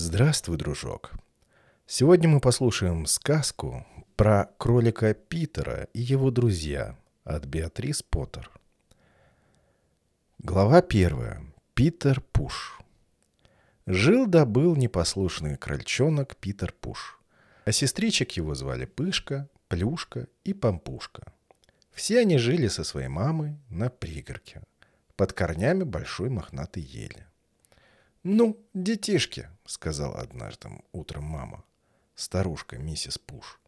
Здравствуй, дружок. Сегодня мы послушаем сказку про кролика Питера и его друзья от Беатрис Поттер. Глава первая. Питер Пуш. Жил да был непослушный крольчонок Питер Пуш. А сестричек его звали Пышка, Плюшка и Пампушка. Все они жили со своей мамой на пригорке, под корнями большой мохнатой ели. «Ну, детишки», — сказала однажды утром мама, старушка миссис Пуш.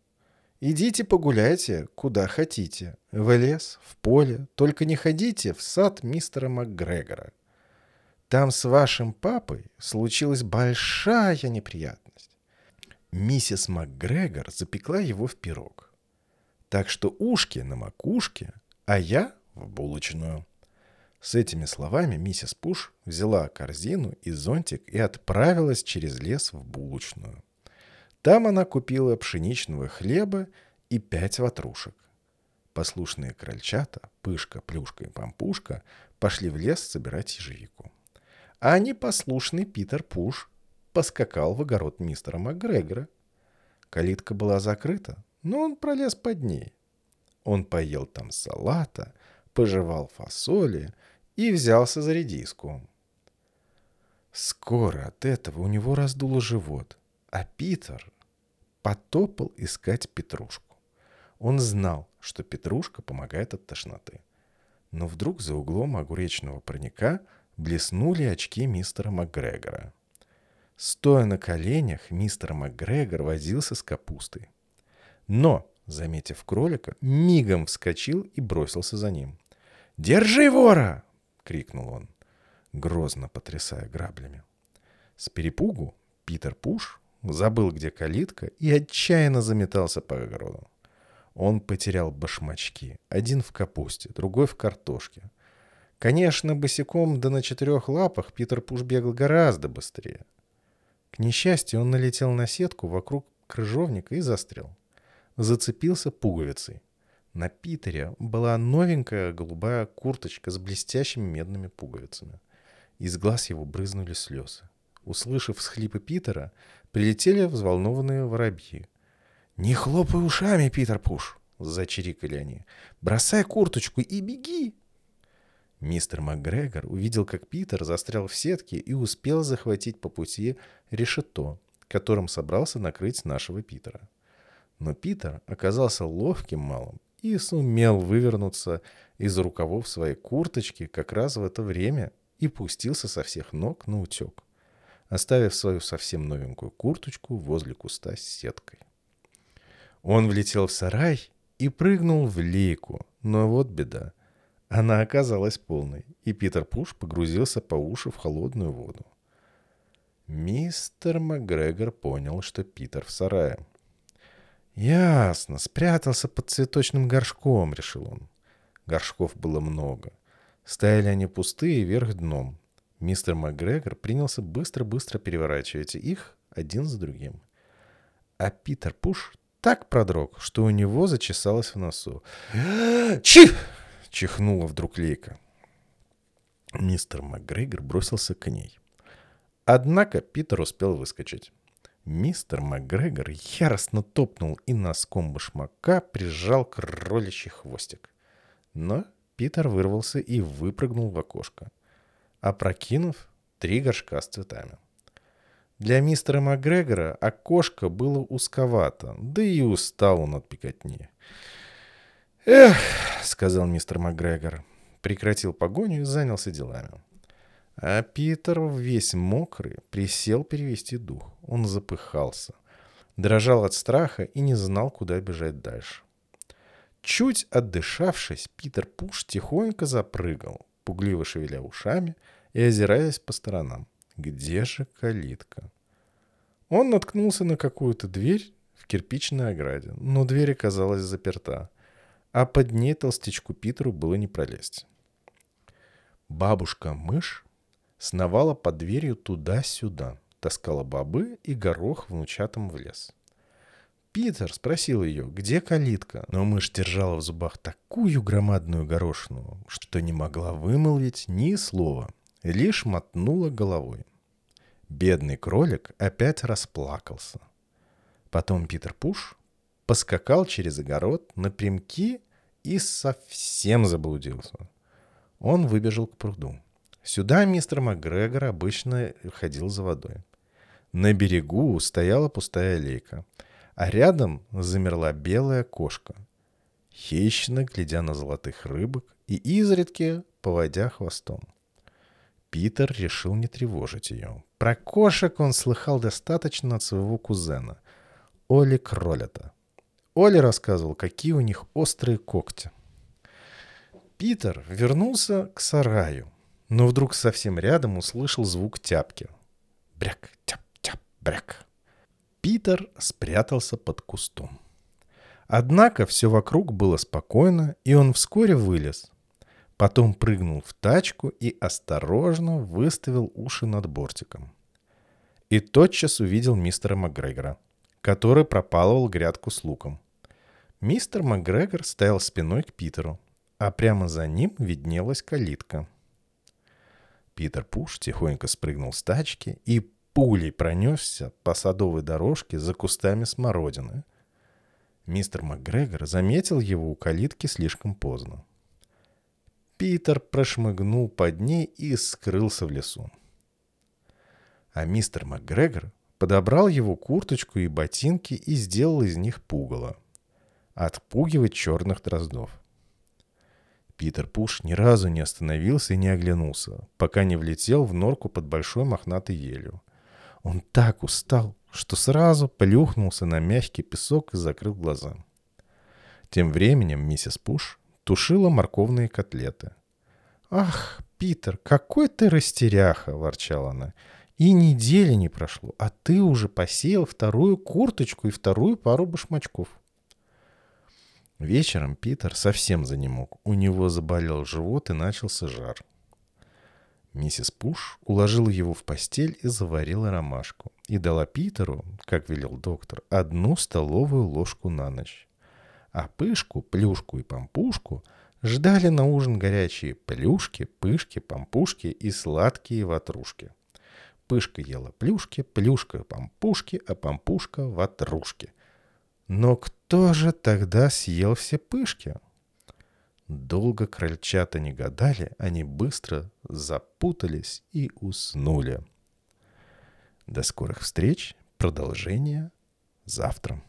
«Идите погуляйте, куда хотите. В лес, в поле, только не ходите в сад мистера МакГрегора. Там с вашим папой случилась большая неприятность. Миссис МакГрегор запекла его в пирог. Так что ушки на макушке, а я в булочную. С этими словами миссис Пуш взяла корзину и зонтик и отправилась через лес в булочную. Там она купила пшеничного хлеба и пять ватрушек. Послушные крольчата, Пышка, Плюшка и Пампушка пошли в лес собирать ежевику. А непослушный Питер Пуш поскакал в огород мистера МакГрегора. Калитка была закрыта, но он пролез под ней. Он поел там салата, пожевал фасоли и взялся за редиску. Скоро от этого у него раздуло живот, а Питер потопал искать Петрушку. Он знал, что Петрушка помогает от тошноты. Но вдруг за углом огуречного парника блеснули очки мистера МакГрегора. Стоя на коленях, мистер МакГрегор возился с капустой. Но, заметив кролика, мигом вскочил и бросился за ним. «Держи вора!» — крикнул он, грозно потрясая граблями. С перепугу Питер Пуш забыл, где калитка, и отчаянно заметался по огороду. Он потерял башмачки. Один в капусте, другой в картошке. Конечно, босиком да на четырех лапах Питер Пуш бегал гораздо быстрее. К несчастью, он налетел на сетку вокруг крыжовника и застрял. Зацепился пуговицей. На Питере была новенькая голубая курточка с блестящими медными пуговицами. Из глаз его брызнули слезы. Услышав всхлипы Питера, прилетели взволнованные воробьи. «Не хлопай ушами, Питер Пуш!» — зачирикали они. «Бросай курточку и беги!» Мистер МакГрегор увидел, как Питер застрял в сетке и успел захватить по пути решето, которым собрался накрыть нашего Питера. Но Питер оказался ловким малым и сумел вывернуться из рукавов своей курточки как раз в это время и пустился со всех ног на утек, оставив свою совсем новенькую курточку возле куста с сеткой. Он влетел в сарай и прыгнул в лейку, но вот беда. Она оказалась полной, и Питер Пуш погрузился по уши в холодную воду. Мистер МакГрегор понял, что Питер в сарае. «Ясно, спрятался под цветочным горшком», — решил он. Горшков было много. Стояли они пустые вверх дном. Мистер МакГрегор принялся быстро-быстро переворачивать их один за другим. А Питер Пуш так продрог, что у него зачесалось в носу. «Чих!» — чихнула вдруг лейка. Мистер МакГрегор бросился к ней. Однако Питер успел выскочить. Мистер МакГрегор яростно топнул и носком башмака прижал кроличий хвостик. Но Питер вырвался и выпрыгнул в окошко, опрокинув три горшка с цветами. Для мистера МакГрегора окошко было узковато, да и устал он от пикотни. «Эх», — сказал мистер МакГрегор, прекратил погоню и занялся делами. А Питер, весь мокрый, присел перевести дух. Он запыхался, дрожал от страха и не знал, куда бежать дальше. Чуть отдышавшись, Питер Пуш тихонько запрыгал, пугливо шевеля ушами и озираясь по сторонам. Где же калитка? Он наткнулся на какую-то дверь в кирпичной ограде, но дверь оказалась заперта, а под ней толстячку Питеру было не пролезть. Бабушка-мышь сновала под дверью туда-сюда, таскала бобы и горох внучатым в лес. Питер спросил ее, где калитка, но мышь держала в зубах такую громадную горошину, что не могла вымолвить ни слова, лишь мотнула головой. Бедный кролик опять расплакался. Потом Питер Пуш поскакал через огород напрямки и совсем заблудился. Он выбежал к пруду. Сюда мистер МакГрегор обычно ходил за водой. На берегу стояла пустая лейка, а рядом замерла белая кошка, хищно глядя на золотых рыбок и изредки поводя хвостом. Питер решил не тревожить ее. Про кошек он слыхал достаточно от своего кузена, Оли Кролета. Оли рассказывал, какие у них острые когти. Питер вернулся к сараю, но вдруг совсем рядом услышал звук тяпки. Бряк, тяп, тяп, бряк. Питер спрятался под кустом. Однако все вокруг было спокойно, и он вскоре вылез. Потом прыгнул в тачку и осторожно выставил уши над бортиком. И тотчас увидел мистера МакГрегора — который пропалывал грядку с луком. Мистер МакГрегор стоял спиной к Питеру, а прямо за ним виднелась калитка. Питер Пуш тихонько спрыгнул с тачки и пулей пронесся по садовой дорожке за кустами смородины. Мистер МакГрегор заметил его у калитки слишком поздно. Питер прошмыгнул под ней и скрылся в лесу. А мистер МакГрегор подобрал его курточку и ботинки и сделал из них пугало. Отпугивать черных дроздов. Питер Пуш ни разу не остановился и не оглянулся, пока не влетел в норку под большой мохнатой елью. Он так устал, что сразу плюхнулся на мягкий песок и закрыл глаза. Тем временем миссис Пуш тушила морковные котлеты. «Ах, Питер, какой ты растеряха!» – ворчала она. И недели не прошло, а ты уже посеял вторую курточку и вторую пару башмачков. Вечером Питер совсем занемог. У него заболел живот и начался жар. Миссис Пуш уложила его в постель и заварила ромашку. И дала Питеру, как велел доктор, одну столовую ложку на ночь. А Пышку, Плюшку и Пампушку ждали на ужин горячие плюшки, пышки, пампушки и сладкие ватрушки. Пышка ела плюшки, плюшка пампушки, а пампушка ватрушки. Но кто же тогда съел все пышки? Долго крольчата не гадали, они быстро запутались и уснули. До скорых встреч. Продолжение завтра.